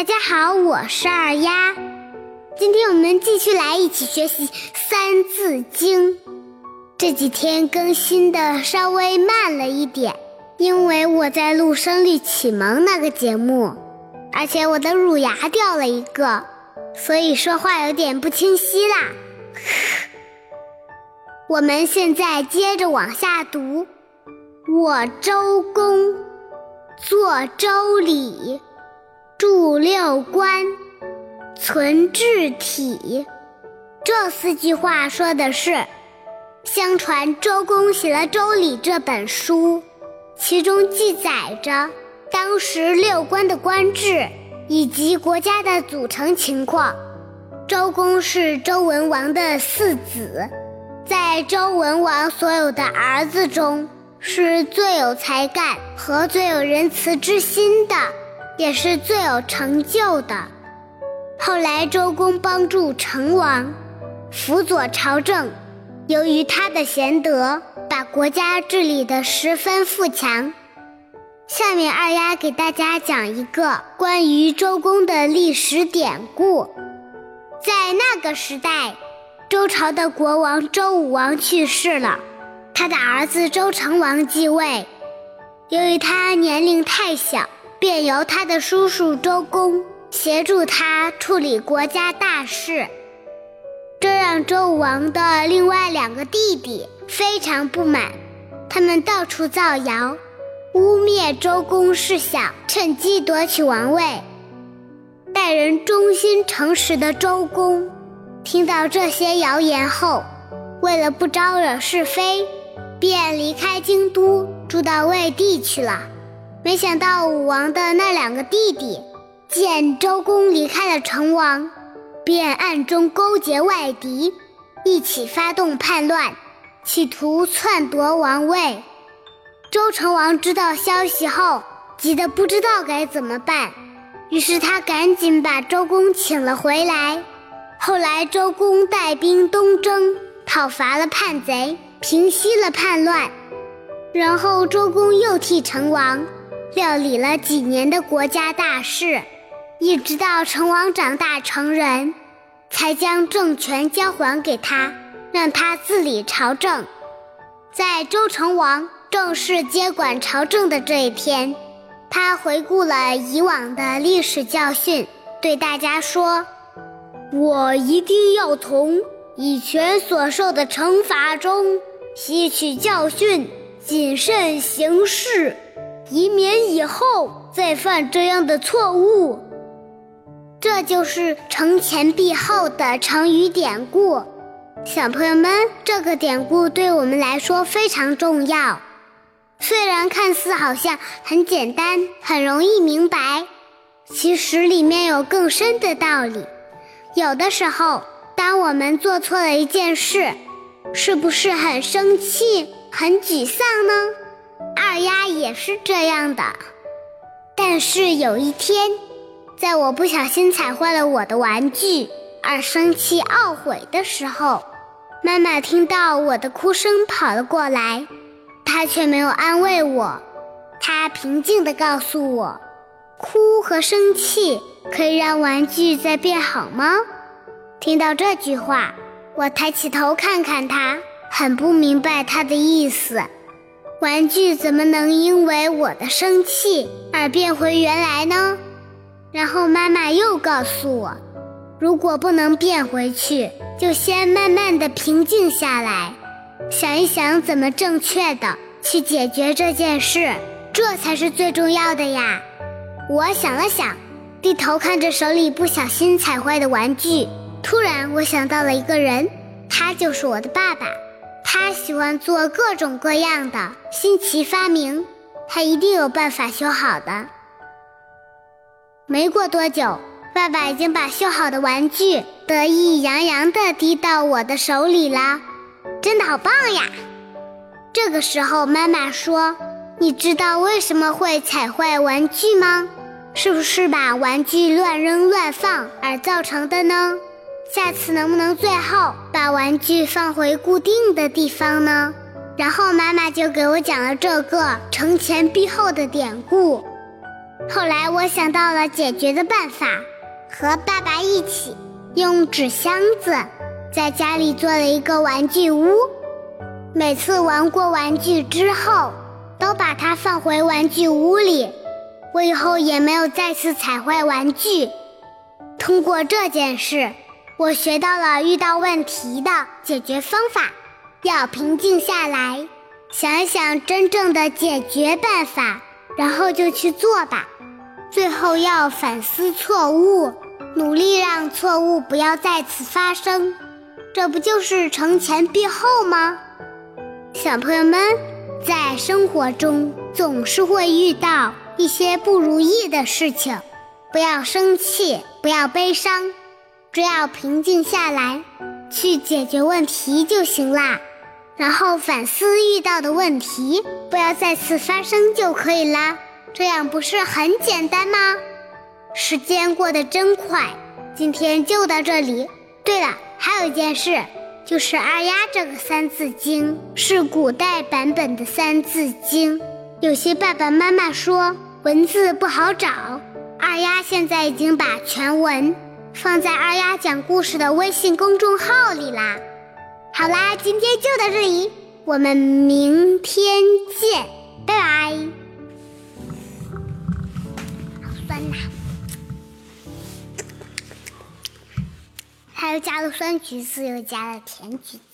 大家好，我是二丫。今天我们继续来一起学习《三字经》。这几天更新的稍微慢了一点，因为我在录《声律启蒙》那个节目，而且我的乳牙掉了一个，所以说话有点不清晰啦。我们现在接着往下读：我周公作周礼。著六官，存治体。这四句话说的是：相传周公写了《周礼》这本书，其中记载着当时六官的官制以及国家的组成情况。周公是周文王的四子，在周文王所有的儿子中，是最有才干和最有仁慈之心的。也是最有成就的。后来周公帮助成王，辅佐朝政，由于他的贤德，把国家治理得十分富强。下面二丫给大家讲一个关于周公的历史典故。在那个时代，周朝的国王周武王去世了，他的儿子周成王继位。由于他年龄太小。便由他的叔叔周公协助他处理国家大事，这让周武王的另外两个弟弟非常不满，他们到处造谣，污蔑周公是想趁机夺取王位。待人忠心诚实的周公听到这些谣言后，为了不招惹是非，便离开京都，住到魏地去了。没想到武王的那两个弟弟见周公离开了成王，便暗中勾结外敌，一起发动叛乱，企图篡夺王位。周成王知道消息后，急得不知道该怎么办，于是他赶紧把周公请了回来。后来周公带兵东征，讨伐了叛贼，平息了叛乱，然后周公又替成王。料理了几年的国家大事，一直到成王长大成人，才将政权交还给他，让他治理朝政。在周成王正式接管朝政的这一天，他回顾了以往的历史教训，对大家说：“我一定要从以前所受的惩罚中吸取教训，谨慎行事。”以免以后再犯这样的错误。这就是“承前避后”的成语典故。小朋友们，这个典故对我们来说非常重要。虽然看似好像很简单、很容易明白，其实里面有更深的道理。有的时候，当我们做错了一件事，是不是很生气、很沮丧呢？二丫也是这样的，但是有一天，在我不小心踩坏了我的玩具而生气懊悔的时候，妈妈听到我的哭声跑了过来，她却没有安慰我，她平静地告诉我，哭和生气可以让玩具再变好吗？听到这句话，我抬起头看看她，很不明白她的意思。玩具怎么能因为我的生气而变回原来呢？然后妈妈又告诉我，如果不能变回去，就先慢慢的平静下来，想一想怎么正确的去解决这件事，这才是最重要的呀。我想了想，低头看着手里不小心踩坏的玩具，突然我想到了一个人，他就是我的爸爸。他喜欢做各种各样的新奇发明，他一定有办法修好的。没过多久，爸爸已经把修好的玩具得意洋洋地递到我的手里了，真的好棒呀！这个时候，妈妈说：“你知道为什么会踩坏玩具吗？是不是把玩具乱扔乱放而造成的呢？”下次能不能最后把玩具放回固定的地方呢？然后妈妈就给我讲了这个承前避后的典故。后来我想到了解决的办法，和爸爸一起用纸箱子在家里做了一个玩具屋。每次玩过玩具之后，都把它放回玩具屋里。我以后也没有再次踩坏玩具。通过这件事，我学到了遇到问题的解决方法：要平静下来，想一想真正的解决办法，然后就去做吧。最后要反思错误，努力让错误不要再次发生。这不就是承前必后吗？小朋友们，在生活中总是会遇到一些不如意的事情，不要生气，不要悲伤，只要平静下来，去解决问题就行啦。然后反思遇到的问题，不要再次发生就可以啦。这样不是很简单吗？时间过得真快，今天就到这里。对了，还有一件事。就是二丫这个《三字经》是古代版本的《三字经》，有些爸爸妈妈说文字不好找，二丫现在已经把全文放在二丫讲故事的微信公众号里啦。好啦，今天就到这里，我们明天见，拜拜。好酸呐！还有加了酸橘子，又加了甜橘子。